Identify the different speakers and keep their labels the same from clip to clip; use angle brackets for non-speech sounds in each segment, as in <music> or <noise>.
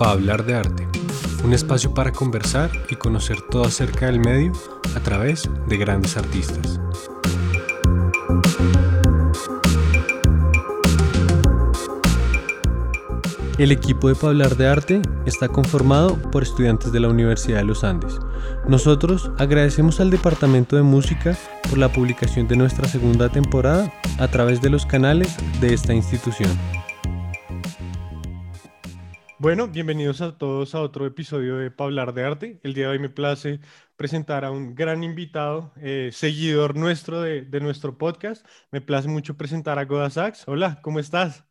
Speaker 1: para hablar de arte, un espacio para conversar y conocer todo acerca del medio a través de grandes artistas. El equipo de Hablar de Arte está conformado por estudiantes de la Universidad de los Andes. Nosotros agradecemos al Departamento de Música por la publicación de nuestra segunda temporada a través de los canales de esta institución. Bueno, bienvenidos a todos a otro episodio de Hablar de Arte. El día de hoy me place presentar a un gran invitado, eh, seguidor nuestro de, de, nuestro podcast. Me place mucho presentar a Goda Sachs. Hola, ¿cómo estás?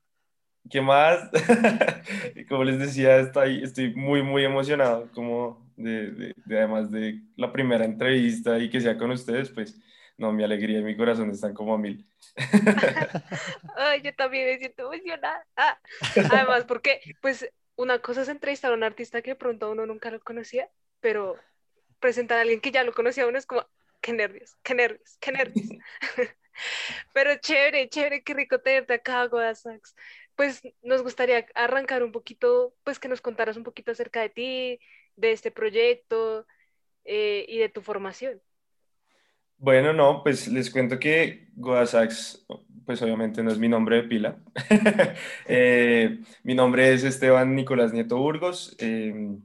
Speaker 2: ¿Qué más? <laughs> como les decía, estoy, estoy muy, muy emocionado, como de, de, además de la primera entrevista y que sea con ustedes, pues, no, mi alegría y mi corazón están como a mil. <laughs>
Speaker 3: Ay, yo también me siento emocionada. Ah, además, porque, pues, una cosa es entrevistar a un artista que de pronto uno nunca lo conocía, pero presentar a alguien que ya lo conocía uno es como, qué nervios, qué nervios, qué nervios. <laughs> <laughs> pero chévere, chévere, qué rico tenerte acá, Goda Sax pues nos gustaría arrancar un poquito, pues que nos contaras un poquito acerca de ti, de este proyecto eh, y de tu formación.
Speaker 2: Bueno, no, pues les cuento que Godasax, pues obviamente no es mi nombre de pila. <laughs> Eh, mi nombre es Esteban Nicolás Nieto Burgos. Eh,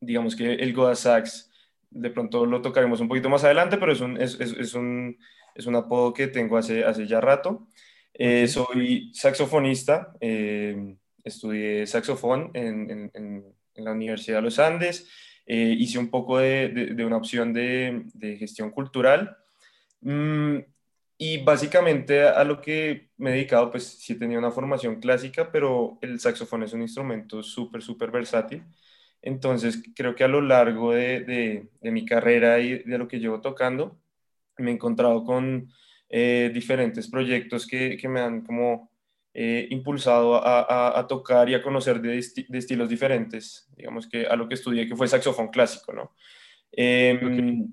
Speaker 2: digamos que el Godasax, de pronto lo tocaremos un poquito más adelante, pero es un, es, es, es un, es un apodo que tengo hace, hace ya rato. Eh, soy saxofonista, estudié saxofón en, en, la Universidad de los Andes, eh, hice un poco de, de, una opción de, de gestión cultural mm, y básicamente a, lo que me he dedicado, pues sí tenía una formación clásica, pero el saxofón es un instrumento súper, súper versátil. Entonces creo que a lo largo de, de mi carrera y de lo que llevo tocando, me he encontrado con eh, diferentes proyectos que, que, me han como eh, impulsado a, a, tocar y a conocer de, de, estilos diferentes, digamos que a lo que estudié, que fue saxofón clásico, ¿no? Em,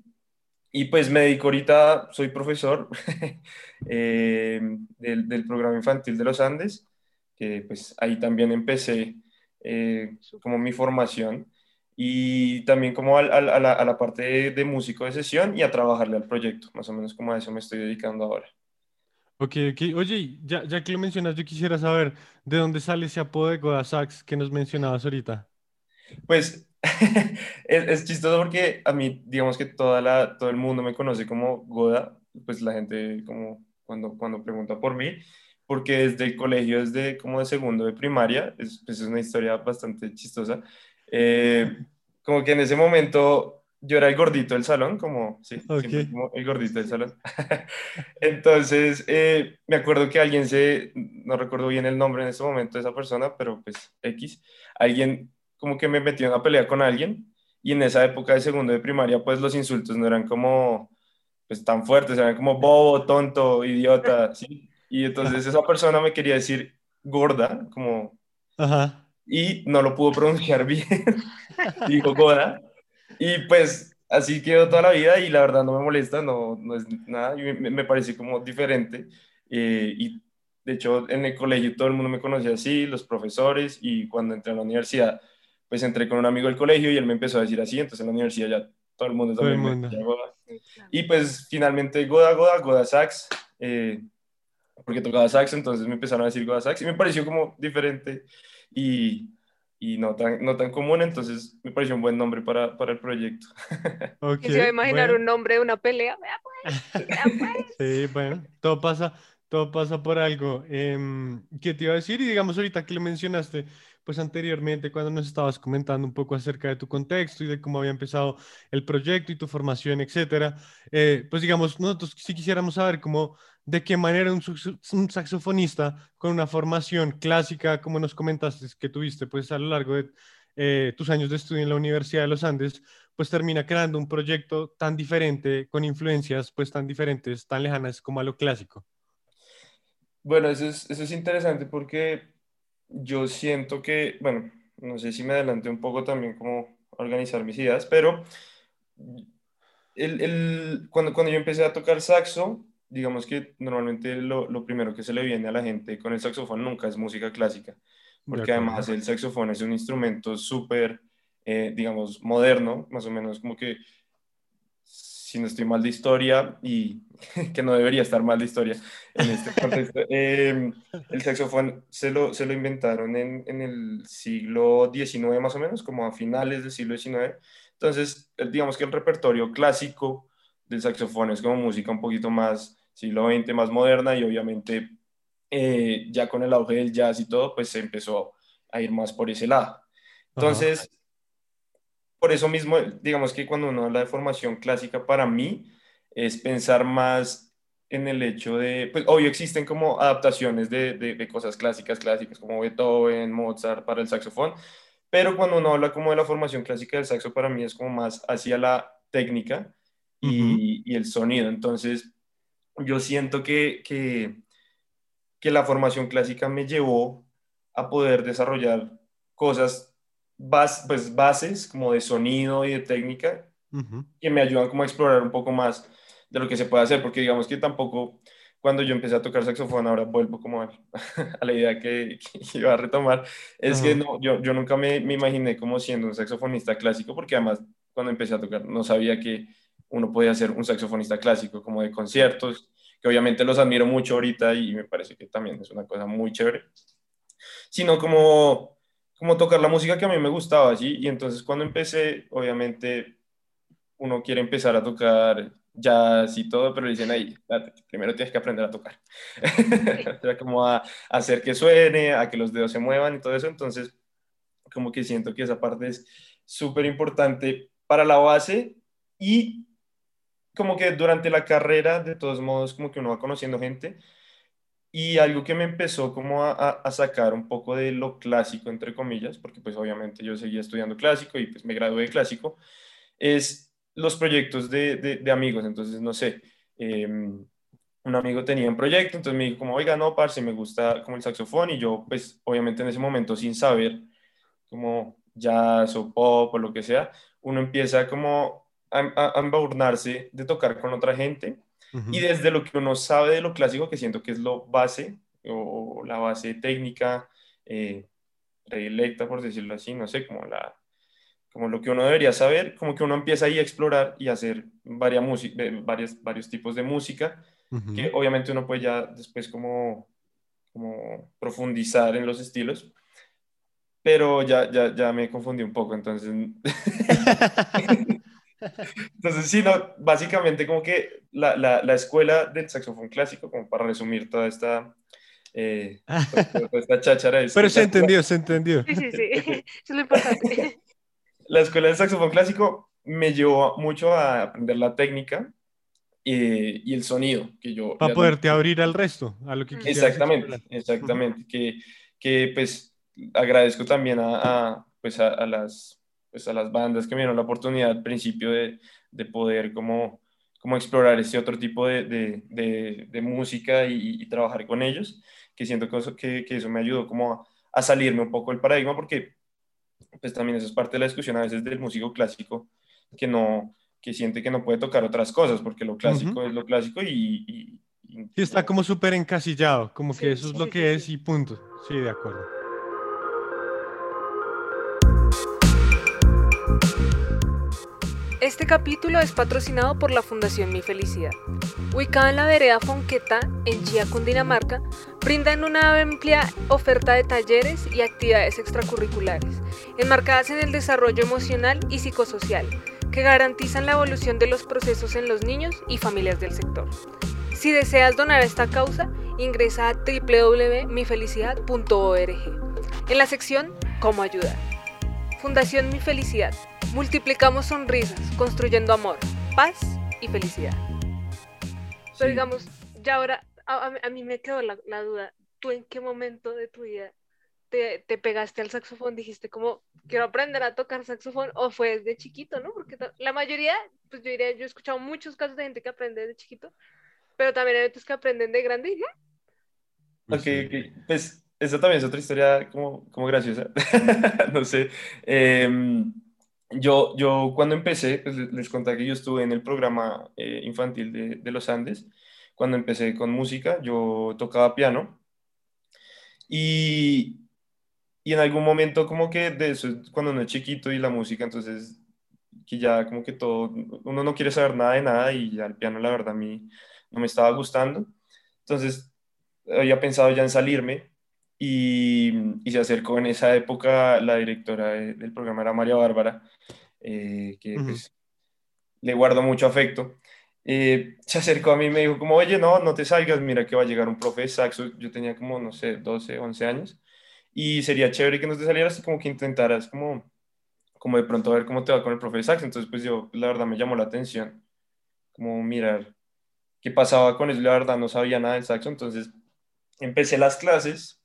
Speaker 2: y pues me dedico ahorita, soy profesor <laughs> em, del, del, programa infantil de los Andes, que pues ahí también empecé eh, como mi formación y también como a la, parte de, músico de sesión y a trabajarle al proyecto, más o menos como a eso me estoy dedicando ahora.
Speaker 1: Ok. Oye, ya, ya que lo mencionas, yo quisiera saber de dónde sale ese apodo de Goda Sax que nos mencionabas ahorita.
Speaker 2: Pues <laughs> es, es, chistoso porque a mí, digamos que toda la, todo el mundo me conoce como Goda, pues la gente como cuando, cuando pregunta por mí, porque desde el colegio, desde como de segundo de primaria, es, pues es una historia bastante chistosa. Eh, como que en ese momento yo era el gordito del salón, como, sí, como el gordito del salón. <laughs> Entonces, eh, me acuerdo que alguien se, no recuerdo bien el nombre en ese momento de esa persona, pero pues X, alguien como que me metió en una pelea con alguien y en esa época de segundo de primaria, pues los insultos no eran como, pues tan fuertes, eran como bobo, tonto, idiota, <laughs> ¿sí? Y entonces esa persona me quería decir gorda, como... Ajá y no lo pudo pronunciar <laughs> bien, dijo Goda, y pues así quedó toda la vida y la verdad no me molesta, no, no es nada, me, me parece como diferente eh, y de hecho en el colegio todo el mundo me conocía así, los profesores y cuando entré a la universidad pues entré con un amigo del colegio y él me empezó a decir así, entonces en la universidad ya todo el mundo también me decía Goda. Y pues finalmente Goda, Goda, Goda Sax, eh, porque tocaba sax, entonces me empezaron a decir Goda Sax y me pareció como diferente. Y, y no, tan, no tan común, entonces me pareció un buen nombre para, para el proyecto. <laughs>
Speaker 3: Okay, se va a imaginar un nombre de una pelea. Pues, <laughs>
Speaker 1: pues. sí, bueno, todo pasa, todo pasa por algo. Eh, ¿Qué te iba a decir? Y digamos ahorita que lo mencionaste, pues anteriormente cuando nos estabas comentando un poco acerca de tu contexto y de cómo había empezado el proyecto y tu formación, etcétera, eh, pues digamos, nosotros sí quisiéramos saber cómo, de qué manera un, saxofonista con una formación clásica, como nos comentaste que tuviste pues a lo largo de eh, tus años de estudio en la Universidad de los Andes, pues termina creando un proyecto tan diferente, con influencias pues tan diferentes, tan lejanas como a lo clásico.
Speaker 2: Bueno, eso es, eso es interesante porque yo siento que, bueno, no sé si me adelanté un poco también como organizar mis ideas, pero el, el, cuando, cuando yo empecé a tocar saxo, digamos que normalmente lo, lo, primero que se le viene a la gente con el saxofón nunca es música clásica. porque además el saxofón es un instrumento súper, eh, digamos, moderno, más o menos como que, si no estoy mal de historia, y <laughs> que no debería estar mal de historia en este contexto, <laughs> em, el saxofón se lo, se lo inventaron en, en, el siglo XIX más o menos, como a finales del siglo XIX. Entonces, digamos que el repertorio clásico del saxofón es como música un poquito más siglo XX, más moderna y obviamente eh, ya con el auge del jazz y todo, pues se empezó a ir más por ese lado. Entonces, por eso mismo, digamos que cuando uno habla de formación clásica, para mí es pensar más en el hecho de, pues obvio existen como adaptaciones de, de, cosas clásicas, clásicas como Beethoven, Mozart para el saxofón, pero cuando uno habla como de la formación clásica del saxo, para mí es como más hacia la técnica y, y el sonido. Entonces, yo siento que, que que la formación clásica me llevó a poder desarrollar cosas, pues bases como de sonido y de técnica que me ayudan como a explorar un poco más de lo que se puede hacer, porque digamos que tampoco cuando yo empecé a tocar saxofón, ahora vuelvo como a, <laughs> la idea que, iba a retomar, es que no, yo, yo nunca me, me, imaginé como siendo un saxofonista clásico, porque además cuando empecé a tocar no sabía que uno podía ser un saxofonista clásico, como de conciertos, que obviamente los admiro mucho ahorita y me parece que también es una cosa muy chévere, sino como, como tocar la música que a mí me gustaba, ¿sí? Y entonces cuando empecé, obviamente uno quiere empezar a tocar jazz y todo, pero le dicen, ahí, primero tienes que aprender a tocar. <laughs> o como a, a, hacer que suene, a que los dedos se muevan y todo eso. Entonces, como que siento que esa parte es súper importante para la base y como que durante la carrera, de todos modos, como que uno va conociendo gente. Y algo que me empezó como a, sacar un poco de lo clásico, entre comillas, porque pues obviamente yo seguía estudiando clásico y pues me gradué de clásico, es los proyectos de, de, amigos. Entonces, no sé, em, un amigo tenía un proyecto, entonces me dijo como, oiga, no, parce, me gusta como el saxofón y yo pues obviamente en ese momento sin saber como jazz o pop o lo que sea, uno empieza como a, embadurnarse de tocar con otra gente. Y desde lo que uno sabe de lo clásico, que siento que es lo base o, la base técnica eh, predilecta, por decirlo así, no sé, como, la, como lo que uno debería saber, como que uno empieza ahí a explorar y hacer varias música, varios, varios tipos de música, que obviamente uno puede ya después como, como profundizar en los estilos, pero ya, ya, ya me confundí un poco, entonces... <laughs> <laughs> Entonces, sí, no, básicamente como que la, la, la, escuela del saxofón clásico, como para resumir toda esta, eh, <laughs> toda esta cháchara. Es
Speaker 1: Pero se entendió, se entendió.
Speaker 3: Sí, sí, sí, eso <laughs> es lo importante.
Speaker 2: La escuela del saxofón clásico me llevó mucho a aprender la técnica y, y el sonido que yo...
Speaker 1: Para poderte abrir al resto, a lo que
Speaker 2: Exactamente, exactamente, que, que pues agradezco también a, a pues a, a las pues, a las bandas que me dieron la oportunidad al principio de, de poder como, como explorar este otro tipo de, de, de música y, trabajar con ellos, que siento que eso, que, que eso me ayudó como a, salirme un poco del paradigma, porque pues también eso es parte de la discusión a veces del músico clásico, que no que siente que no puede tocar otras cosas, porque lo clásico es lo clásico y... y,
Speaker 1: está como súper encasillado, como que eso es lo que es y punto. Sí, de acuerdo.
Speaker 3: Este capítulo es patrocinado por la Fundación Mi Felicidad. Ubicada en la vereda Fonqueta, en Chía, Cundinamarca, brindan una amplia oferta de talleres y actividades extracurriculares, enmarcadas en el desarrollo emocional y psicosocial, que garantizan la evolución de los procesos en los niños y familias del sector. Si deseas donar a esta causa, ingresa a www.mifelicidad.org en la sección Cómo ayudar. Fundación Mi Felicidad Multiplicamos sonrisas, construyendo amor, paz y felicidad. Pero digamos, ya ahora, a, mí me quedó la, duda, ¿tú en qué momento de tu vida te, te, pegaste al saxofón? Dijiste como, quiero aprender a tocar saxofón, o fue desde chiquito, ¿no? Porque la mayoría, pues yo diría, yo he escuchado muchos casos de gente que aprende desde chiquito, pero también hay otros que aprenden de grande.
Speaker 2: Ok, ok, pues esa también es otra historia como, como graciosa, <laughs> no sé. Eh, yo, yo cuando empecé, pues les conté que yo estuve en el programa eh, infantil de, de, los Andes. Cuando empecé con música, yo tocaba piano. Y y en algún momento como que de eso, cuando uno es chiquito y la música, entonces que ya como que todo, uno no quiere saber nada de nada y ya el piano la verdad a mí no me estaba gustando. Entonces había pensado ya en salirme y, y se acercó en esa época la directora del programa era María Bárbara, eh, que pues, le guardo mucho afecto. Eh, se acercó a mí y me dijo como, oye, no, no te salgas, mira que va a llegar un profe de saxo. Yo tenía como, no sé, 12, 11 años. Y sería chévere que no te salieras y como que intentaras como, como de pronto a ver cómo te va con el profe de saxo. Entonces, pues yo, la verdad, me llamó la atención. Como mirar qué pasaba con eso. La verdad, no sabía nada del saxo. Entonces, empecé las clases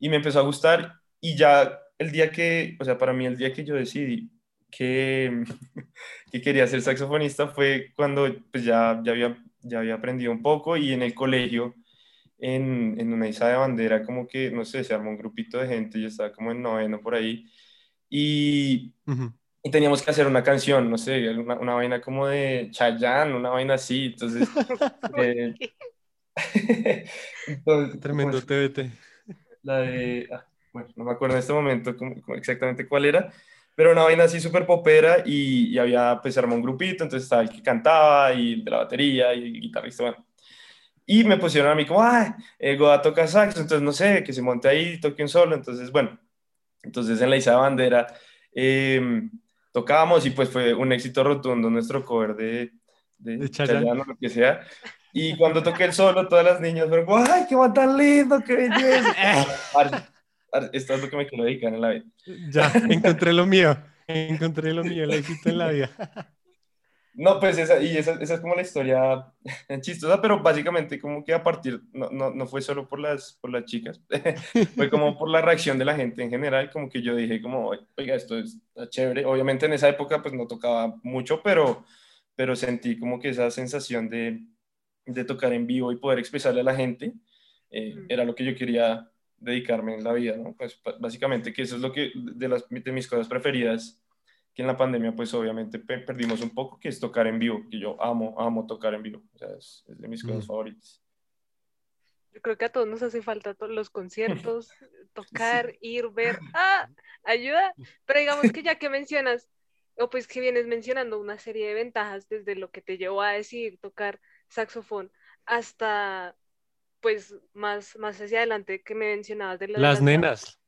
Speaker 2: y me empezó a gustar. Y ya el día que, o sea, para mí el día que yo decidí que, <laughs> que quería ser saxofonista fue cuando pues ya, ya, había, ya había aprendido un poco y en el colegio, en, en una isla de bandera, como que, no sé, se armó un grupito de gente, yo estaba como en noveno por ahí, y, y teníamos que hacer una canción, no sé, una, una vaina como de Chayanne, una vaina así, entonces... <laughs> eh, <laughs>
Speaker 1: entonces Tremendo TBT.
Speaker 2: La de... Ah, bueno, no me acuerdo en este momento exactamente cuál era, pero una vaina así súper popera y, y, había, pues armó un grupito, entonces estaba el que cantaba y el de la batería y el guitarrista, bueno. Y me pusieron a mí como, ah, eh, Goda toca saxo, entonces no sé, que se monte ahí, toque un solo, entonces bueno, entonces en la Isa Bandera eh, tocábamos y pues fue un éxito rotundo nuestro cover de, de, de Chayano, lo que sea. Y cuando toqué el solo, todas las niñas fueron, ¡ay, qué va tan lindo, qué belleza! <laughs> esto es lo que me quiero dedicar en la vida.
Speaker 1: Ya, encontré lo mío. Encontré lo mío, el éxito en la vida.
Speaker 2: No, pues esa, y esa, esa, es como la historia <laughs> chistosa, pero básicamente como que a partir, no, no, no fue solo por las, por las chicas, <laughs> fue como por la reacción de la gente en general, como que yo dije como, oiga, esto es chévere. Obviamente en esa época pues no tocaba mucho, pero, pero sentí como que esa sensación de, de tocar en vivo y poder expresarle a la gente eh, era lo que yo quería dedicarme en la vida, ¿no? Pues básicamente que eso es lo que de, las, de mis cosas preferidas, que en la pandemia pues obviamente perdimos un poco, que es tocar en vivo, que yo amo, amo tocar en vivo, o sea, es, de mis cosas mm. favoritas.
Speaker 3: Yo creo que a todos nos hace falta todos los conciertos, <laughs> tocar, ir, ver, ¡ah! Ayuda, pero digamos que ya que mencionas, o pues que vienes mencionando una serie de ventajas desde lo que te llevó a decir tocar saxofón hasta pues más, más hacia adelante que me mencionabas de
Speaker 1: las, nenas.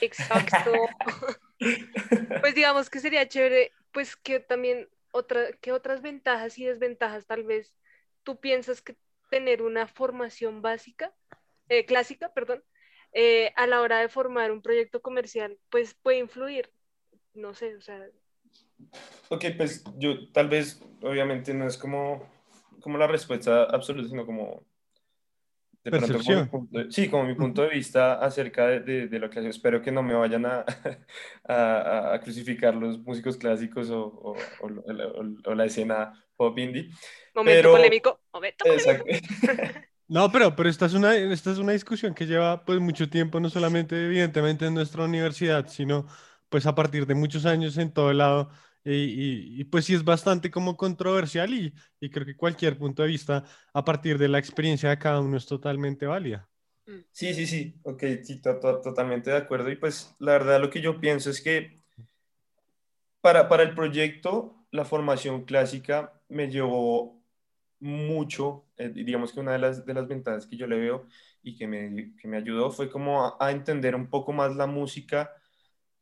Speaker 3: Exacto. <laughs> pues digamos que sería chévere, pues que también otra, que otras ventajas y desventajas tal vez tú piensas que tener una formación básica, eh, clásica, perdón, eh, a la hora de formar un proyecto comercial, pues puede influir. No sé, o sea.
Speaker 2: Ok, pues yo tal vez, obviamente no es como, como la respuesta absoluta, sino como
Speaker 1: Percepción.
Speaker 2: sí, como mi punto de vista acerca de, de, lo que hago. Espero que no me vayan <laughs> a, a, a crucificar los músicos clásicos o, o, o, la escena pop indie.
Speaker 3: Momento polémico. Momento
Speaker 2: polémico. <laughs>
Speaker 1: No, pero, pero esta, es una, esta es una discusión que lleva pues mucho tiempo, no solamente evidentemente en nuestra universidad, sino pues a partir de muchos años en todo el lado y, pues sí es bastante como controversial y, y, creo que cualquier punto de vista a partir de la experiencia de cada uno es totalmente válida.
Speaker 2: Mm. Sí, sí, sí, ok, sí, to to totalmente de acuerdo. Y pues la verdad lo que yo pienso es que para, para el proyecto la formación clásica me llevó mucho, eh, digamos que una de las, de las ventajas que yo le veo y que me, que me ayudó fue como a, a entender un poco más la música,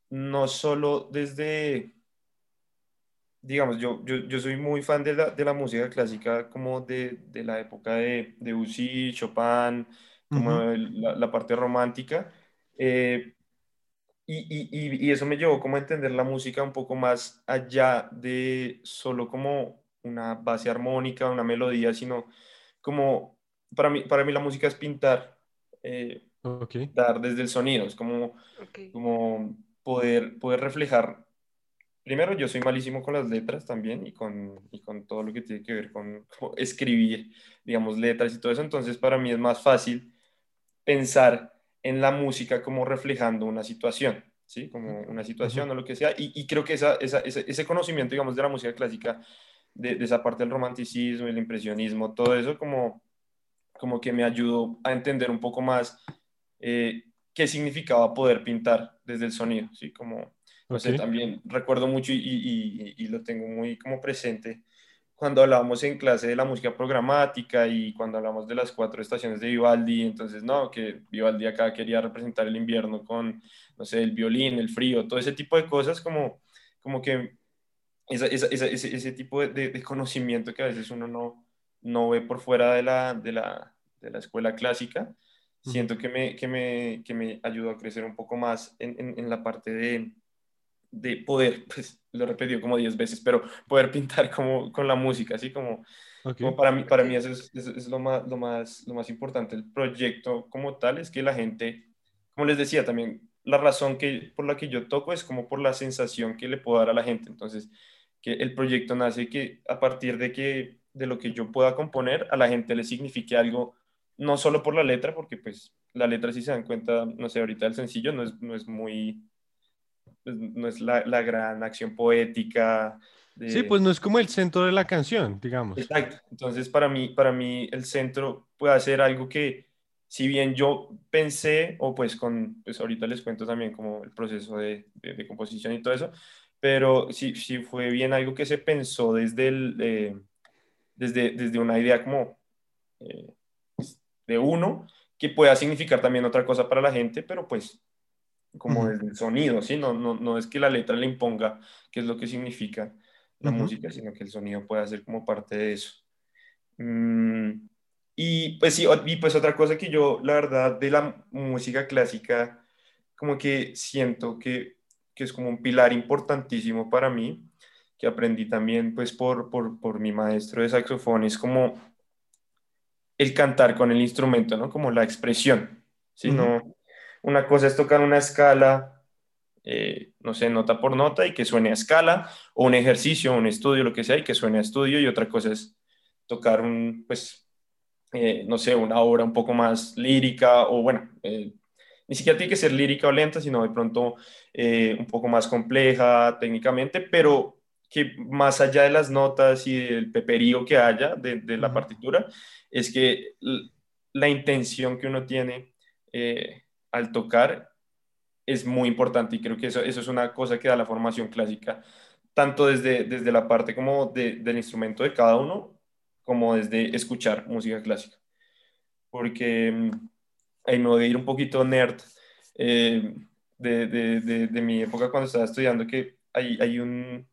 Speaker 2: no solo desde digamos, yo, yo, yo, soy muy fan de la, de la música clásica como de, de la época de, de Debussy, Chopin, como la, la, parte romántica. Eh, y, y, y, eso me llevó como a entender la música un poco más allá de solo como una base armónica, una melodía, sino como para mí, para mí la música es pintar, eh, dar desde el sonido, es como, como poder, poder reflejar primero yo soy malísimo con las letras también y con, y con todo lo que tiene que ver con escribir, digamos, letras y todo eso. Entonces para mí es más fácil pensar en la música como reflejando una situación, ¿sí? Como una situación o lo que sea. Y, y creo que esa, esa, ese, conocimiento, digamos, de la música clásica, de, de, esa parte del romanticismo, el impresionismo, todo eso como, como que me ayudó a entender un poco más eh, qué significaba poder pintar desde el sonido, ¿sí? Como, no sé,
Speaker 1: Ok.
Speaker 2: también recuerdo mucho y, y- y- y lo tengo muy como presente cuando hablábamos en clase de la música programática y cuando hablamos de las cuatro estaciones de Vivaldi, entonces, no, que Vivaldi acá quería representar el invierno con, no sé, el violín, el frío, todo ese tipo de cosas, como, como que esa- esa- esa- ese, ese tipo de, de- de conocimiento que a veces uno no, no ve por fuera de la, de la, de la escuela clásica, siento que me, que me, que me ayudó a crecer un poco más en, en- en la parte de, de poder, pues lo he repetido como 10 veces, pero poder pintar como con la música, así como, como para mí, para mí eso es, es- es lo, más, lo, más, lo más importante. El proyecto como tal es que la gente, como les decía también, la razón que, por la que yo toco es como por la sensación que le puedo dar a la gente. Entonces, que el proyecto nace que a partir de que de lo que yo pueda componer, a la gente le signifique algo, no solo por la letra, porque pues la letra, si se dan cuenta, no sé, ahorita el sencillo no es, no es muy, pues, no es la, la gran acción poética. de-
Speaker 1: Sí, pues no es como el centro de la canción, digamos.
Speaker 2: Exacto. Entonces, para mí, para mí el centro puede ser algo que, si bien yo pensé, o pues con, pues ahorita les cuento también como el proceso de, de- de composición y todo eso, pero sí, sí fue bien algo que se pensó desde, el, eh, desde, desde una idea como eh, de uno, que pueda significar también otra cosa para la gente, pero pues como
Speaker 1: Ujú.
Speaker 2: desde el sonido, ¿sí? No, no, no es que la letra le imponga qué es lo que significa la
Speaker 1: Ujú.
Speaker 2: música, sino que el sonido pueda ser como parte de eso. Mm, y pues sí, y pues otra cosa que yo, la verdad, de la música clásica, como que siento que, que es como un pilar importantísimo para mí, que aprendí también pues por, por, por mi maestro de saxofón, es como el cantar con el instrumento, ¿no? Como la expresión, ¿sí?
Speaker 1: Ujú.
Speaker 2: No, una cosa es tocar una escala, eh, no sé, nota por nota y que suene a escala, o un ejercicio, un estudio, lo que sea, y que suene a estudio, y otra cosa es tocar un, pues, eh, no sé, una obra un poco más lírica, o bueno, eh, ni siquiera tiene que ser lírica o lenta, sino de pronto eh, un poco más compleja técnicamente, pero que más allá de las notas y del peperío que haya de, de la partitura, es que la intención que uno tiene eh, al tocar es muy importante y creo que eso, eso es una cosa que da la formación clásica, tanto desde, desde la parte como de- del instrumento de cada uno, como desde escuchar música clásica. Porque mm, ahí me voy a ir un poquito nerd eh, de, de, de, mi época cuando estaba estudiando, que hay, hay un,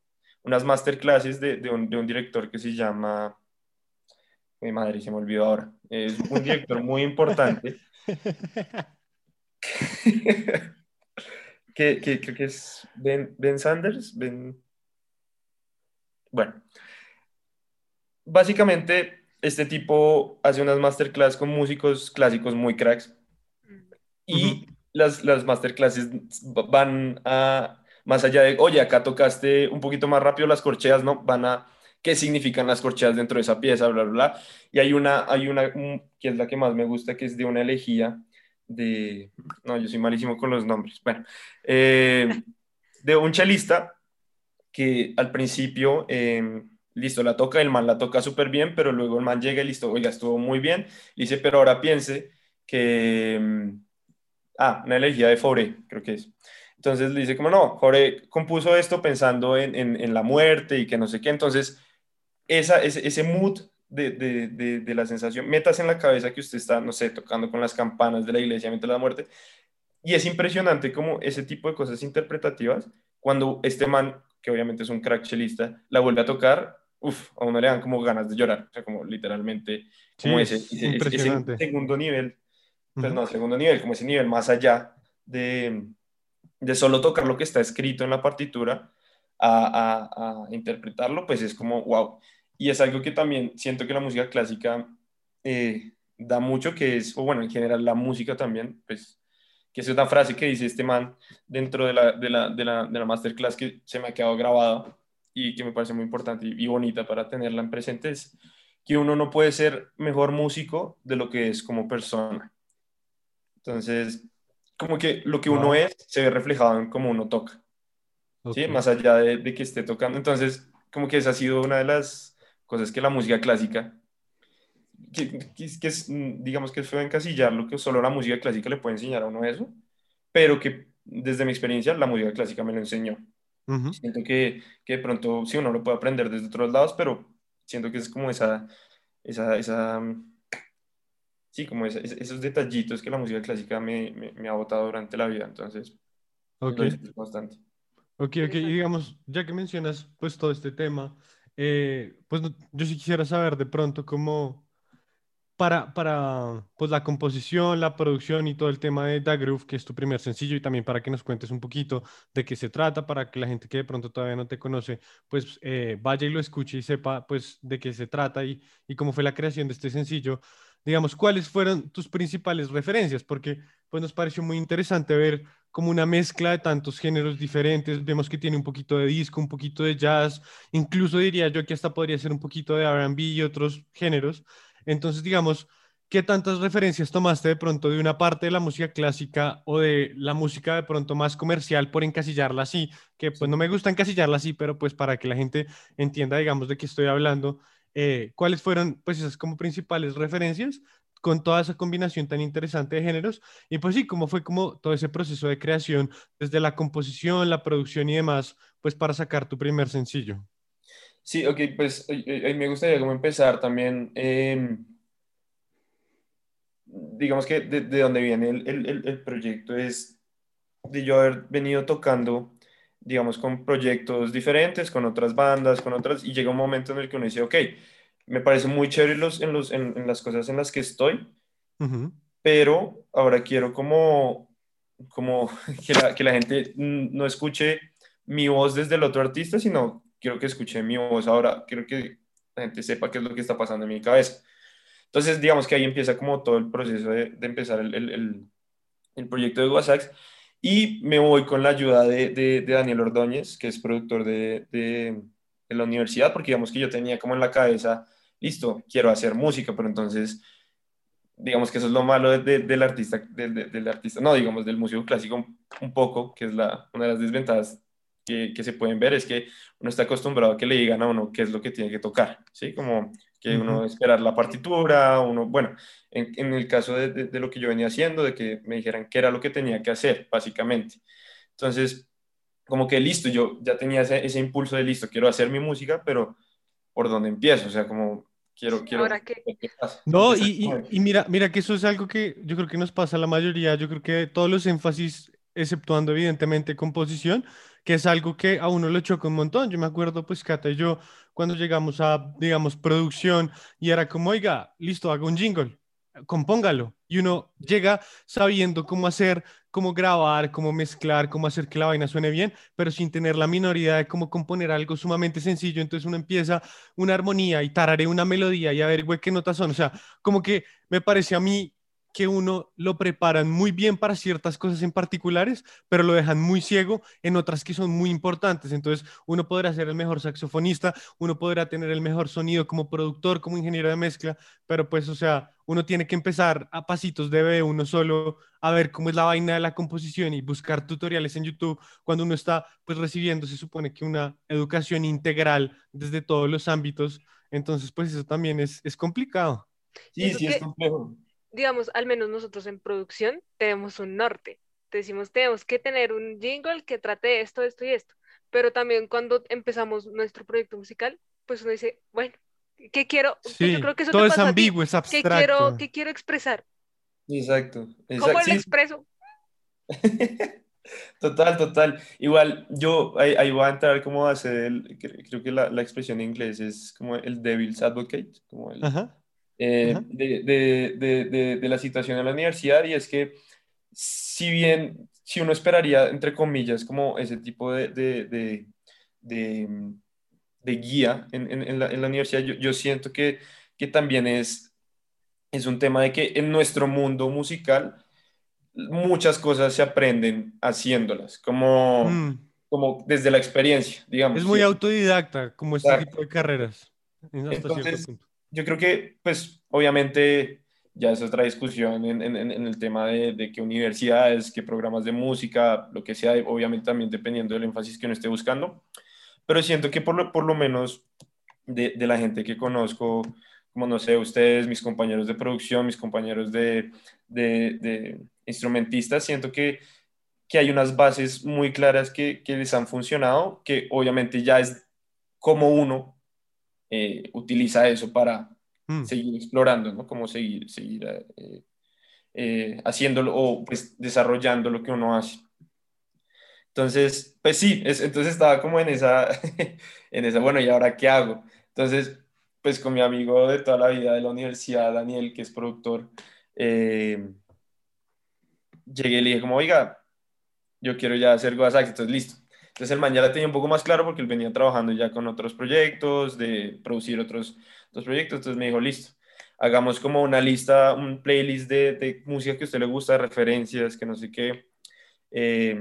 Speaker 2: unas masterclasses de, de, un, de un director que se llama, mi madre se me olvidó ahora, es un director muy importante <laughs> <laughs> que, que creo que es Ben, ben Sanders. Ben... Bueno, básicamente este tipo hace unas masterclass con músicos clásicos muy cracks y las, las masterclasses van a, más allá de, oye, acá tocaste un poquito más rápido las corcheas, ¿no? Van a, ¿qué significan las corcheas dentro de esa pieza? Bla, bla, bla. Y hay una, hay una que es la que más me gusta, que es de una elegía de, no, yo soy malísimo con los nombres, bueno, eh, de un chelista que al principio, eh, listo, la toca, el man la toca súper bien, pero luego el man llega y listo, oiga, estuvo muy bien, y dice, pero ahora piense que, mm, ah, una elegía de Fauré, creo que es. Entonces le dice, como no, Fauré compuso esto pensando en, en, en, la muerte y que no sé qué, entonces esa, ese, ese mood de, de, de, de, la sensación, metas en la cabeza que usted está, no sé, tocando con las campanas de la iglesia mientras la muerte. Y es impresionante como ese tipo de cosas interpretativas, cuando este man, que obviamente es un crack chelista, la vuelve a tocar, uff, a uno le dan como ganas de llorar, o sea, como literalmente, como
Speaker 1: sí,
Speaker 2: ese, ese, ese, segundo nivel, pues uh -huh. no, segundo nivel, como ese nivel más allá de, de solo tocar lo que está escrito en la partitura a, a, a interpretarlo, pues es como, wow. Y es algo que también siento que la música clásica eh, da mucho, que es, o bueno, en general la música también, pues, que es una frase que dice este man dentro de la, de la, de la, de la masterclass que se me ha quedado grabada y que me parece muy importante y, y bonita para tenerla en presente, es que uno no puede ser mejor músico de lo que es como persona. Entonces, como que lo que uno wow. es se ve reflejado en cómo uno toca. Okay. ¿sí? Más allá de, de, que esté tocando. Entonces, como que esa ha sido una de las cosas que la música clásica, que, que, es, digamos que es feo encasillar lo que solo la música clásica le puede enseñar a uno eso, pero que desde mi experiencia la música clásica me lo enseñó.
Speaker 1: Ujú.
Speaker 2: Siento que, que de pronto sí uno lo puede aprender desde otros lados, pero siento que es como esa, esa, esa sí, como esa- es- esos detallitos que la música clásica me, me, me ha botado durante la vida, entonces
Speaker 1: Ok.
Speaker 2: lo bastante.
Speaker 1: Ok, ok, y digamos, ya que mencionas pues todo este tema, eh, pues yo sí quisiera saber de pronto cómo para, para pues la composición, la producción y todo el tema de Da Groove, que es tu primer sencillo, y también para que nos cuentes un poquito de qué se trata, para que la gente que de pronto todavía no te conoce, pues eh, vaya y lo escuche y sepa pues de qué se trata y, y cómo fue la creación de este sencillo. Digamos, ¿cuáles fueron tus principales referencias? Porque pues nos pareció muy interesante ver como una mezcla de tantos géneros diferentes. Vemos que tiene un poquito de disco, un poquito de jazz, incluso diría yo que hasta podría ser un poquito de R&B y otros géneros. Entonces, digamos, ¿qué tantas referencias tomaste de pronto de una parte de la música clásica o de la música de pronto más comercial por encasillarla así? Que pues no me gusta encasillarla así, pero pues para que la gente entienda, digamos, de qué estoy hablando, eh, ¿cuáles fueron pues esas como principales referencias? con toda esa combinación tan interesante de géneros y pues sí, cómo fue como todo ese proceso de creación desde la composición, la producción y demás, pues para sacar tu primer sencillo.
Speaker 2: Sí, ok, pues eh, me gustaría como empezar también, eh, digamos que de, de donde viene el, el- el proyecto es de yo haber venido tocando, digamos, con proyectos diferentes, con otras bandas, con otras, y llega un momento en el que uno dice, ok, me parece muy chévere los, en, los, en, en las cosas en las que estoy,
Speaker 1: Ujú,
Speaker 2: pero ahora quiero como, como <laughs> que la, que la gente no escuche mi voz desde el otro artista, sino quiero que escuche mi voz ahora, quiero que la gente sepa qué es lo que está pasando en mi cabeza. Entonces, digamos que ahí empieza como todo el proceso de, de empezar el, el, el, el proyecto de WhatsApp y me voy con la ayuda de, de, Daniel Ordóñez, que es productor de, de, la universidad, porque digamos que yo tenía como en la cabeza, listo, quiero hacer música, pero entonces digamos que eso es lo malo de, de, del artista, del, artista, no, digamos, del músico clásico un, un, poco, que es la, una de las desventajas que, que, se pueden ver, es que uno está acostumbrado a que le digan a uno qué es lo que tiene que tocar, ¿sí? Como que uno uh -huh. esperar la partitura, uno, bueno, en, en el caso de, de, de, lo que yo venía haciendo, de que me dijeran qué era lo que tenía que hacer, básicamente. Entonces, como que listo, yo ya tenía ese, ese impulso de listo, quiero hacer mi música, pero ¿por dónde empiezo? O sea, como quiero, quiero
Speaker 3: ¿Ahora qué?
Speaker 1: No, y, y, y, mira, mira que eso es algo que yo creo que nos pasa a la mayoría, yo creo que todos los énfasis, exceptuando evidentemente composición, que es algo que a uno le choca un montón. Yo me acuerdo, pues, Cata y yo, cuando llegamos a, digamos, producción, y era como, oiga, listo, hago un jingle, compóngalo. Y uno llega sabiendo cómo hacer, cómo grabar, cómo mezclar, cómo hacer que la vaina suene bien, pero sin tener la minoridad de cómo componer algo sumamente sencillo. Entonces uno empieza una armonía y tararé una melodía y a ver, qué notas son. O sea, como que me parece a mí que uno lo preparan muy bien para ciertas cosas en particulares, pero lo dejan muy ciego en otras que son muy importantes. Entonces, uno podrá ser el mejor saxofonista, uno podrá tener el mejor sonido como productor, como ingeniero de mezcla, pero pues, o sea, uno tiene que empezar a pasitos de B, uno solo a ver cómo es la vaina de la composición y buscar tutoriales en YouTube cuando uno está pues recibiendo, se supone que una educación integral desde todos los ámbitos. Entonces, pues eso también es, es complicado.
Speaker 2: Sí, sí, es complejo
Speaker 3: digamos, al menos nosotros en producción tenemos un norte. Te decimos, tenemos que tener un jingle que trate esto, esto y esto. Pero también cuando empezamos nuestro proyecto musical, pues uno dice, bueno, ¿qué quiero?
Speaker 1: Sí,
Speaker 3: yo creo que eso
Speaker 1: todo
Speaker 3: te
Speaker 1: es ambiguo,
Speaker 3: a
Speaker 1: es abstracto.
Speaker 3: ¿Qué quiero, ¿Qué quiero expresar?
Speaker 2: Exacto. exacto.
Speaker 3: ¿Cómo lo expreso? <laughs>
Speaker 2: Total, total. Igual yo ahí, ahí voy a entrar como a hacer, el, creo que la, la, expresión en inglés es como el devil's advocate, como el,
Speaker 1: Ajá.
Speaker 2: Eh, de, de, de, de, la situación en la universidad y es que si bien, si uno esperaría, entre comillas, como ese tipo de, de, de guía en, en, en, la, en, la, universidad, yo, yo siento que, que también es, es un tema de que en nuestro mundo musical muchas cosas se aprenden haciéndolas, como,
Speaker 1: Mm.
Speaker 2: como desde la experiencia, digamos.
Speaker 1: Es muy
Speaker 2: ¿sí?
Speaker 1: autodidacta, como este
Speaker 2: Exacto.
Speaker 1: tipo de carreras.
Speaker 2: Entonces. Yo creo que, pues, obviamente, ya es otra discusión en, en, en el tema de, de, qué universidades, qué programas de música, lo que sea, obviamente también dependiendo del énfasis que uno esté buscando. Pero siento que por lo, por lo menos de, de la gente que conozco, como no sé, ustedes, mis compañeros de producción, mis compañeros de, de, de instrumentistas, siento que que hay unas bases muy claras que, que les han funcionado, que obviamente ya es como uno eh, utiliza eso para
Speaker 1: Mm.
Speaker 2: seguir explorando, ¿no? Como seguir, seguir eh, eh, haciéndolo o pues desarrollando lo que uno hace. Entonces, pues sí, es, entonces estaba como en esa, <laughs> en esa, bueno, ¿y ahora qué hago? Entonces, pues con mi amigo de toda la vida de la universidad, Daniel, que es productor, eh, llegué y le dije como, oiga, yo quiero ya hacer Goasax, entonces listo. Entonces el man ya la tenía un poco más claro porque él venía trabajando ya con otros proyectos, de producir otros, otros proyectos, entonces me dijo, listo, hagamos como una lista, un playlist de, de música que a usted le gusta, de referencias, que no sé qué, eh,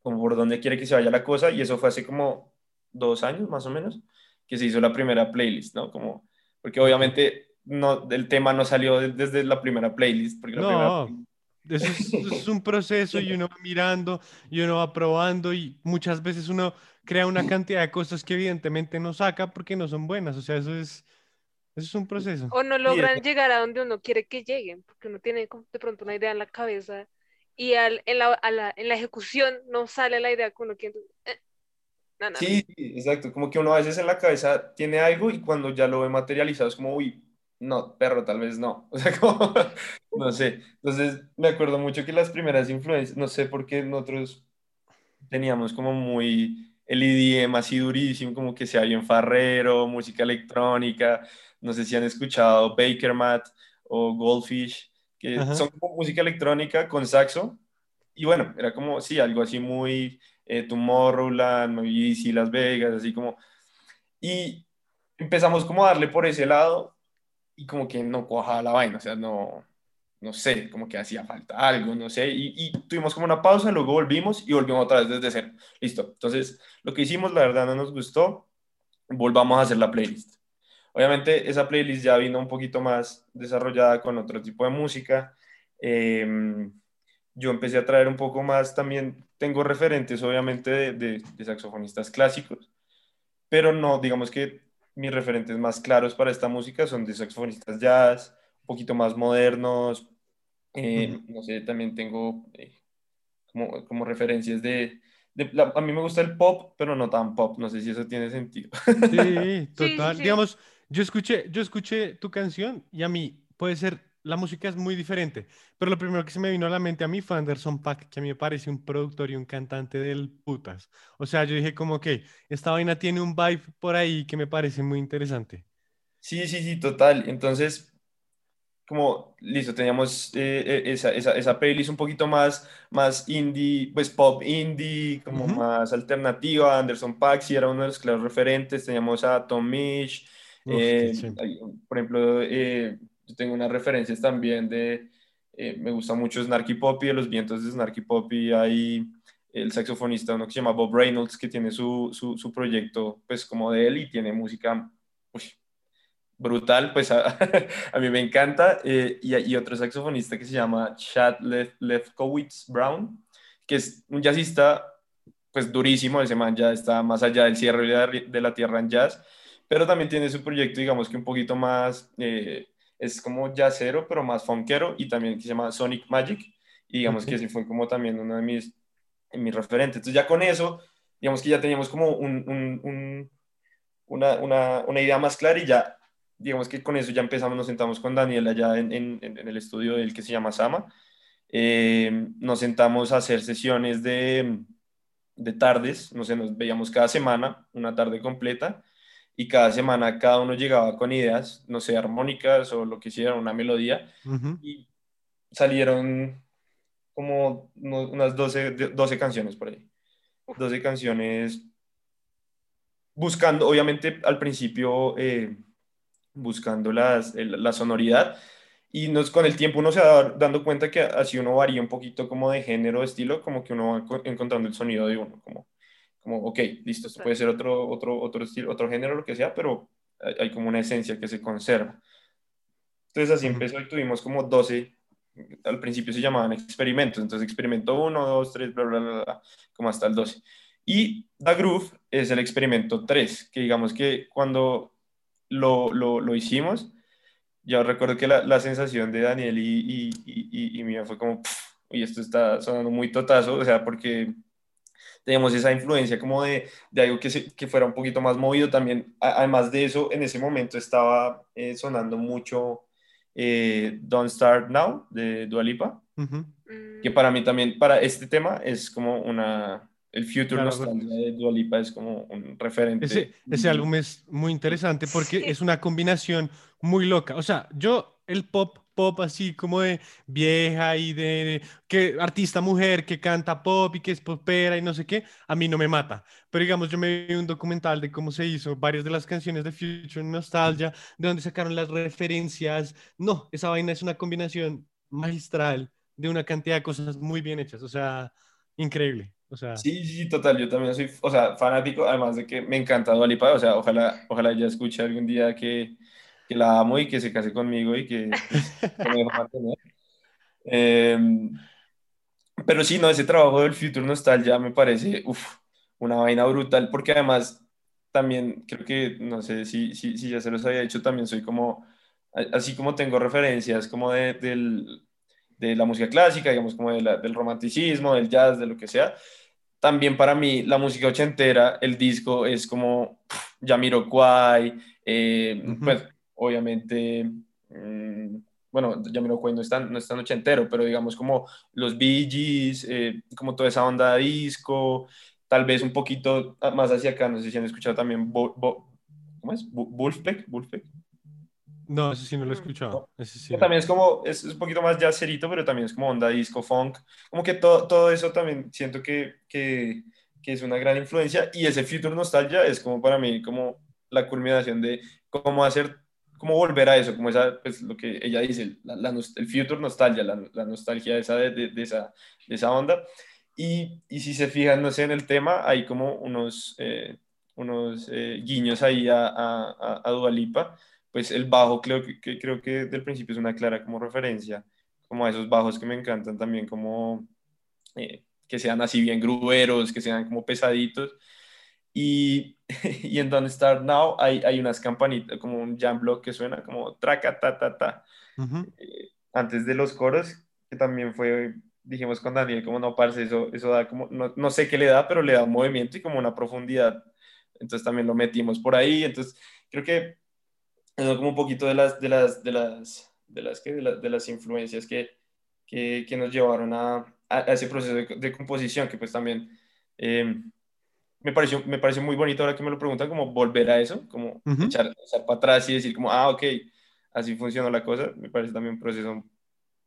Speaker 2: como por dónde quiere que se vaya la cosa, y eso fue hace como dos años más o menos, que se hizo la primera playlist, ¿no? Como, porque obviamente no, el tema no salió de- desde la primera playlist, porque la
Speaker 1: No.
Speaker 2: primera
Speaker 1: Eso es, eso es un proceso y uno va mirando y uno va probando y muchas veces uno crea una cantidad de cosas que evidentemente no saca porque no son buenas. O sea, eso es, eso es un proceso.
Speaker 3: O no logran llegar a donde uno quiere que lleguen, porque uno tiene de pronto una idea en la cabeza y al- en, la, a la- en la ejecución no sale la idea que uno quiere. eh, no, no, no.
Speaker 2: Sí, sí, exacto. Como que uno a veces en la cabeza tiene algo y cuando ya lo ve materializado es como, uy, no, perro, tal vez no. <laughs> O sea, como, no sé. Entonces, me acuerdo mucho que las primeras influencias, no sé por qué nosotros teníamos como muy el IDM así durísimo, como que sea bien farrero, música electrónica. No sé si han escuchado Baker Mat o Goldfish, que
Speaker 1: Ajá.
Speaker 2: son como música electrónica con saxo. Y bueno, era como, sí, algo así muy eh, Tomorrowland, muy Easy Las Vegas, así como. Y empezamos como a darle por ese lado y como que no cuajaba la vaina, o sea, no, no sé, como que hacía falta algo, no sé, y, y tuvimos como una pausa, luego volvimos y volvimos otra vez desde cero. Listo. Entonces, lo que hicimos, la verdad, no nos gustó, volvamos a hacer la playlist. Obviamente, esa playlist ya vino un poquito más desarrollada con otro tipo de música. Eh, yo empecé a traer un poco más también, tengo referentes obviamente de, de, de saxofonistas clásicos, pero no, digamos que mis referentes más claros para esta música son de saxofonistas jazz, un poquito más modernos, eh, no sé, también tengo eh, como, como referencias de... de la- a mí me gusta el pop, pero no tan pop, no sé si eso tiene sentido.
Speaker 1: Sí, <laughs> total.
Speaker 3: sí.
Speaker 1: Digamos, yo escuché, yo escuché tu canción y a mí puede ser, la música es muy diferente, pero lo primero que se me vino a la mente a mí fue Anderson Paak, que a mí me parece un productor y un cantante del putas. O sea, yo dije como que esta vaina tiene un vibe por ahí que me parece muy interesante.
Speaker 2: Sí, sí, sí, total. Entonces, como, listo, teníamos eh, eh, esa, esa, esa playlist un poquito más, más indie, pues pop indie, como más alternativa. Anderson Paak sí era uno de los claros referentes. Teníamos a Tom Misch. Eh, por ejemplo, eh, yo tengo unas referencias también de, eh, me gusta mucho Snarky Poppy, de los vientos de Snarky Poppy. Hay el saxofonista, uno que se llama Bob Reynolds, que tiene su, su, su proyecto, pues como de él y tiene música. uy, brutal, pues <laughs> a, a mí me encanta. eh, y, y otro saxofonista que se llama Chad Lef- Lefkowitz Brown, que es un jazzista, pues durísimo, ese man ya está más allá del cierre de la, de la tierra en jazz, pero también tiene su proyecto, digamos que un poquito más, eh, es como jazzero, pero más funkero, y también que se llama Sonic Magic, y digamos
Speaker 1: Ok.
Speaker 2: que ese fue como también uno de mis, mis referentes. Entonces ya con eso, digamos que ya teníamos como un, un- un- una, una, una idea más clara y ya digamos que con eso ya empezamos, nos sentamos con Daniel allá en, en, en el estudio del que se llama Sama. Eh, nos sentamos a hacer sesiones de, de tardes, no sé, nos veíamos cada semana, una tarde completa, y cada semana cada uno llegaba con ideas, no sé, armónicas o lo que sea, una melodía,
Speaker 1: Ujú.
Speaker 2: y salieron como unas 12, de- 12 canciones por ahí. 12 canciones buscando, obviamente al principio eh, buscando las, el- la sonoridad y nos, con el tiempo uno se va dando cuenta que así uno varía un poquito como de género, de estilo, como que uno va co- encontrando el sonido de uno, como, como ok, listo, esto puede ser otro, otro, otro estilo, otro género, lo que sea, pero hay, hay como una esencia que se conserva. Entonces así empezó y tuvimos como 12, al principio se llamaban experimentos, entonces experimento 1, 2, 3, bla, bla, bla, bla, como hasta el 12. Y The Groove es el experimento 3, que digamos que cuando lo, lo, lo hicimos, yo recuerdo que la, la sensación de Daniel y, y, y, y mía fue como, pff, uy, esto está sonando muy totazo, o sea, porque teníamos esa influencia como de, de algo que, se, que, fuera un poquito más movido también. además de eso, en ese momento estaba eh, sonando mucho eh, Don't Start Now de Dua Lipa, que para mí también, para este tema, es como una... El Future Nostalgia de Dua Lipa es como un referente.
Speaker 1: Ese, ese álbum es muy interesante porque es una combinación muy loca. O sea, yo el pop pop así como de vieja y de, que artista mujer que canta pop y que es popera y no sé qué, a mí no me mata. Pero digamos, yo me vi un documental de cómo se hizo varias de las canciones de Future Nostalgia, de donde sacaron las referencias. No, esa vaina es una combinación magistral de una cantidad de cosas muy bien hechas, o sea, increíble. O sea...
Speaker 2: Sí, sí, total, yo también soy, o sea, fanático, además de que me encanta Dualipa, o sea, ojalá, ojalá ya escuche algún día que, que la amo y que se case conmigo y que, pues, <laughs> me mantener. Em, pero sí, no, ese trabajo del Future Nostalgia me parece uf, una vaina brutal, porque además también creo que, no sé si, si, si ya se los había dicho, también soy como, así como tengo referencias como de, del, de la música clásica, digamos como de la, del romanticismo, del jazz, de lo que sea, también para mí la música ochentera, el disco es como Jamiroquai, eh, pues obviamente, mm, bueno, ya me lo cuento, no es, tan, no es tan ochentero, pero digamos como los Bee Gees, eh, como toda esa onda de disco, tal vez un poquito más hacia acá, no sé si han escuchado también, ¿cómo es? Wolfpack, Wolfpack.
Speaker 1: No, ese sí no lo he escuchado. Ese sí.
Speaker 2: También es como, es, un poquito más jazzerito, pero también es como onda disco, funk. Como que todo, todo eso también siento que, que, que, es una gran influencia. Y ese Future Nostalgia es como para mí, como la culminación de cómo hacer cómo volver a eso, como esa, pues lo que ella dice, la, el future nostalgia, la, la nostalgia esa de, de, esa, de esa onda. Y, y, si se fijan, no sé, en el tema, hay como unos, eh, unos eh, guiños ahí a, a, a, Dualipa, pues el bajo creo que, creo que del principio es una clara como referencia, como a esos bajos que me encantan también, como eh, que sean así bien grueros, que sean como pesaditos. Y, <laughs> y en Don't Start Now hay, hay unas campanitas, como un jam block que suena como traca, ta, ta, ta. Eh, antes de los coros, que también fue, dijimos con Daniel, como no, parce, eso, eso da como, no, no sé qué le da, pero le da un movimiento y como una profundidad. Entonces también lo metimos por ahí. Entonces creo que es como un poquito de las, de las, de las, de las, de las, de las influencias que, que, que, nos llevaron a, a, ese proceso de, de, composición, que pues también... Eh, me pareció, me parece muy bonito ahora que me lo preguntan, como volver a eso, como echar, para atrás y decir como, ah, ok, así funciona la cosa, me parece también un proceso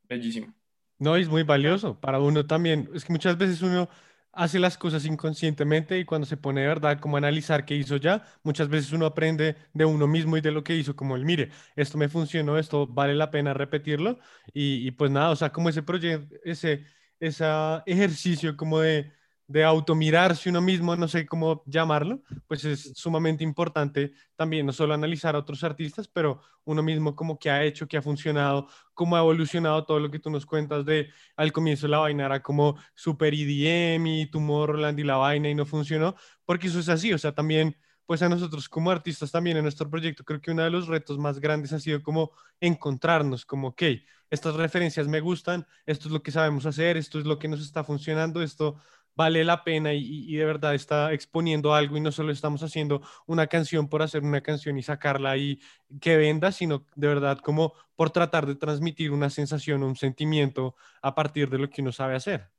Speaker 2: bellísimo.
Speaker 1: No, es muy valioso para uno también. Es que muchas veces uno hace las cosas inconscientemente y cuando se pone de verdad como a analizar qué hizo ya, muchas veces uno aprende de uno mismo y de lo que hizo, como el, mire, esto me funcionó, esto vale la pena repetirlo y, y pues nada, o sea, como ese proyecto, ese, ese ejercicio como de de automirarse uno mismo, no sé cómo llamarlo, pues es sumamente importante también no solo analizar a otros artistas, pero uno mismo como que ha hecho, que ha funcionado, cómo ha evolucionado todo lo que tú nos cuentas de al comienzo la vaina era como super EDM y Tomorrowland y la vaina y no funcionó, porque eso es así, o sea, también pues a nosotros como artistas también en nuestro proyecto creo que uno de los retos más grandes ha sido como encontrarnos, como, ok, estas referencias me gustan, esto es lo que sabemos hacer, esto es lo que nos está funcionando, esto vale la pena y, de verdad está exponiendo algo y no solo estamos haciendo una canción por hacer una canción y sacarla y que venda, sino de verdad como por tratar de transmitir una sensación, un sentimiento a partir de lo que uno sabe hacer.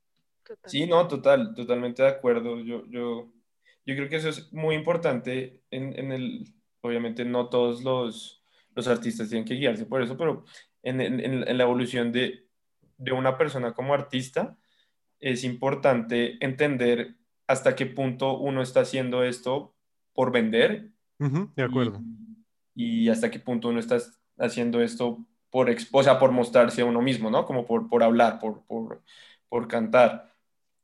Speaker 2: Sí, no, total, totalmente de acuerdo. Yo, yo, yo creo que eso es muy importante en, en el, obviamente no todos los, los artistas tienen que guiarse por eso, pero en, en, en la evolución de, de una persona como artista, es importante entender hasta qué punto uno está haciendo esto por vender.
Speaker 1: de acuerdo.
Speaker 2: Y, hasta qué punto uno está haciendo esto por, o sea, por mostrarse a uno mismo, ¿no? Como por, por hablar, por, por, por cantar.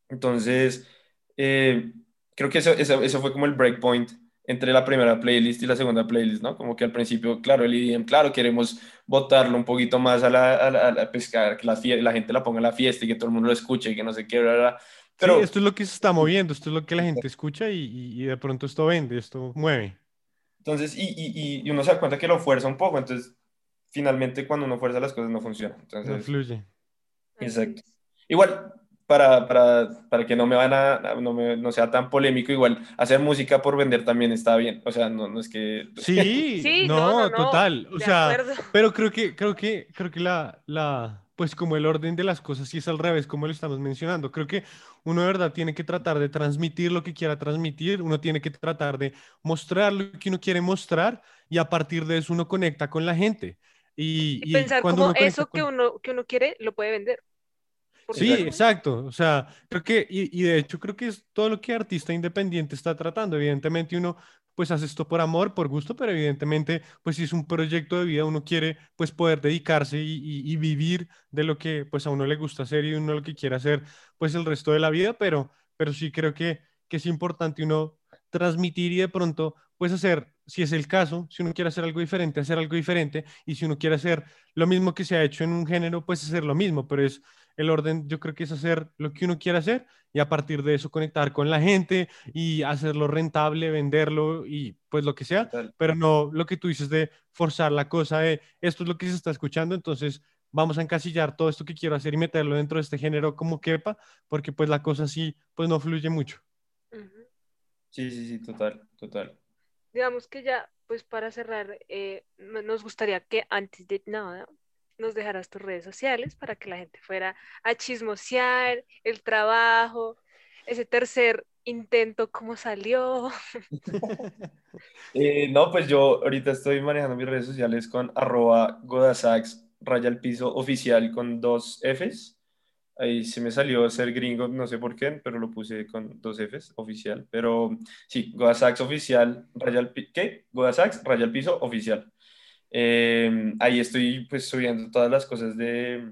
Speaker 2: Entonces, eh, creo que eso, eso, eso, fue como el breakpoint entre la primera playlist y la segunda playlist, ¿no? Como que al principio, claro, el IDM, claro, queremos botarlo un poquito más a la, a la, pescar, que la, la, gente la ponga en la fiesta y que todo el mundo lo escuche y que no se qué,
Speaker 1: Pero sí, esto es lo que se está moviendo, esto es lo que la gente escucha y, y, de pronto esto vende, esto mueve.
Speaker 2: Entonces, y, y, y, uno se da cuenta que lo fuerza un poco, entonces, finalmente cuando uno fuerza las cosas no funcionan. Entonces,
Speaker 1: no fluye.
Speaker 2: Exacto. igual, para, para, para que no me van a, no, me, no, sea tan polémico, igual hacer música por vender también está bien. O sea, no, no es que... <laughs>
Speaker 1: Sí, sí no, no, total. O sea, pero creo que, creo que, creo que la, la, pues como el orden de las cosas sí es al revés, como lo estamos mencionando. Creo que uno de verdad tiene que tratar de transmitir lo que quiera transmitir, uno tiene que tratar de mostrar lo que uno quiere mostrar y a partir de eso uno conecta con la gente. Y,
Speaker 3: y, pensar como eso que, uno, que uno quiere lo puede vender.
Speaker 1: Sí, exacto. O sea, creo que, y, y, de hecho creo que es todo lo que artista independiente está tratando. Evidentemente uno pues hace esto por amor, por gusto, pero evidentemente pues si es un proyecto de vida, uno quiere pues poder dedicarse y, y, vivir de lo que pues a uno le gusta hacer y uno lo que quiere hacer pues el resto de la vida, pero, pero sí creo que, que es importante uno transmitir y de pronto pues hacer, si es el caso, si uno quiere hacer algo diferente, hacer algo diferente, y si uno quiere hacer lo mismo que se ha hecho en un género, pues hacer lo mismo, pero es el orden yo creo que es hacer lo que uno quiere hacer y a partir de eso conectar con la gente y hacerlo rentable, venderlo y pues lo que sea, pero no lo que tú dices de forzar la cosa de esto es lo que se está escuchando, entonces vamos a encasillar todo esto que quiero hacer y meterlo dentro de este género como quepa, porque pues la cosa sí, pues no fluye mucho.
Speaker 2: Sí, sí, sí, total, total.
Speaker 3: Digamos que ya, pues para cerrar, eh, nos gustaría que antes de nada nos dejarás tus redes sociales para que la gente fuera a chismosear el trabajo, ese tercer intento, cómo salió. <laughs>
Speaker 2: Eh, no, pues yo ahorita estoy manejando mis redes sociales con arroba godasax, raya al piso oficial con dos Fs. Ahí se me salió ser gringo, no sé por qué, pero lo puse con dos Fs, oficial. Pero sí, godasax oficial, raya al piso, ¿qué? Godasax, raya al piso oficial. Em, ahí estoy pues subiendo todas las cosas de,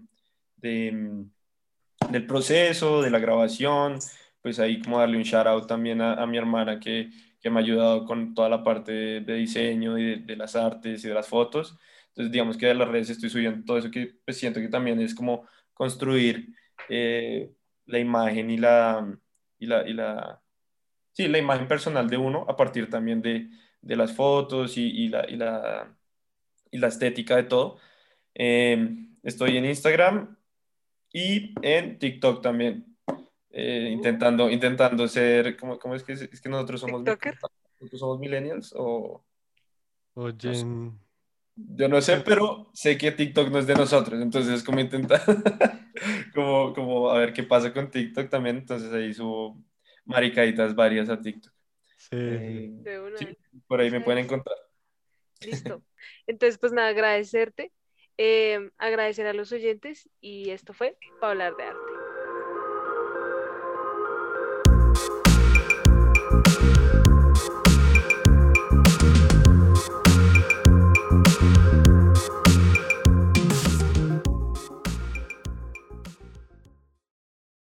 Speaker 2: del proceso, de la grabación, pues ahí como darle un shout out también a, mi hermana que, que, me ha ayudado con toda la parte de, diseño y de, las artes y de las fotos. Entonces digamos que de las redes estoy subiendo todo eso que pues, siento que también es como construir eh, la imagen y la, y la, y la, sí, la imagen personal de uno a partir también de, de las fotos y, y la, y la y la estética de todo. Em, estoy en Instagram y en TikTok también. Eh, intentando, intentando ser, ¿cómo, cómo es, que, es que nosotros somos, ¿nosotros somos millennials o... Yo no sé, pero sé que TikTok no es de nosotros, entonces es como intentar, <laughs> como, como a ver qué pasa con TikTok también, entonces ahí subo maricaditas varias a TikTok. Sí. Eh, por ahí me pueden encontrar.
Speaker 3: Listo. Entonces, pues nada, agradecerte, em, agradecer a los oyentes y esto fue para hablar de arte.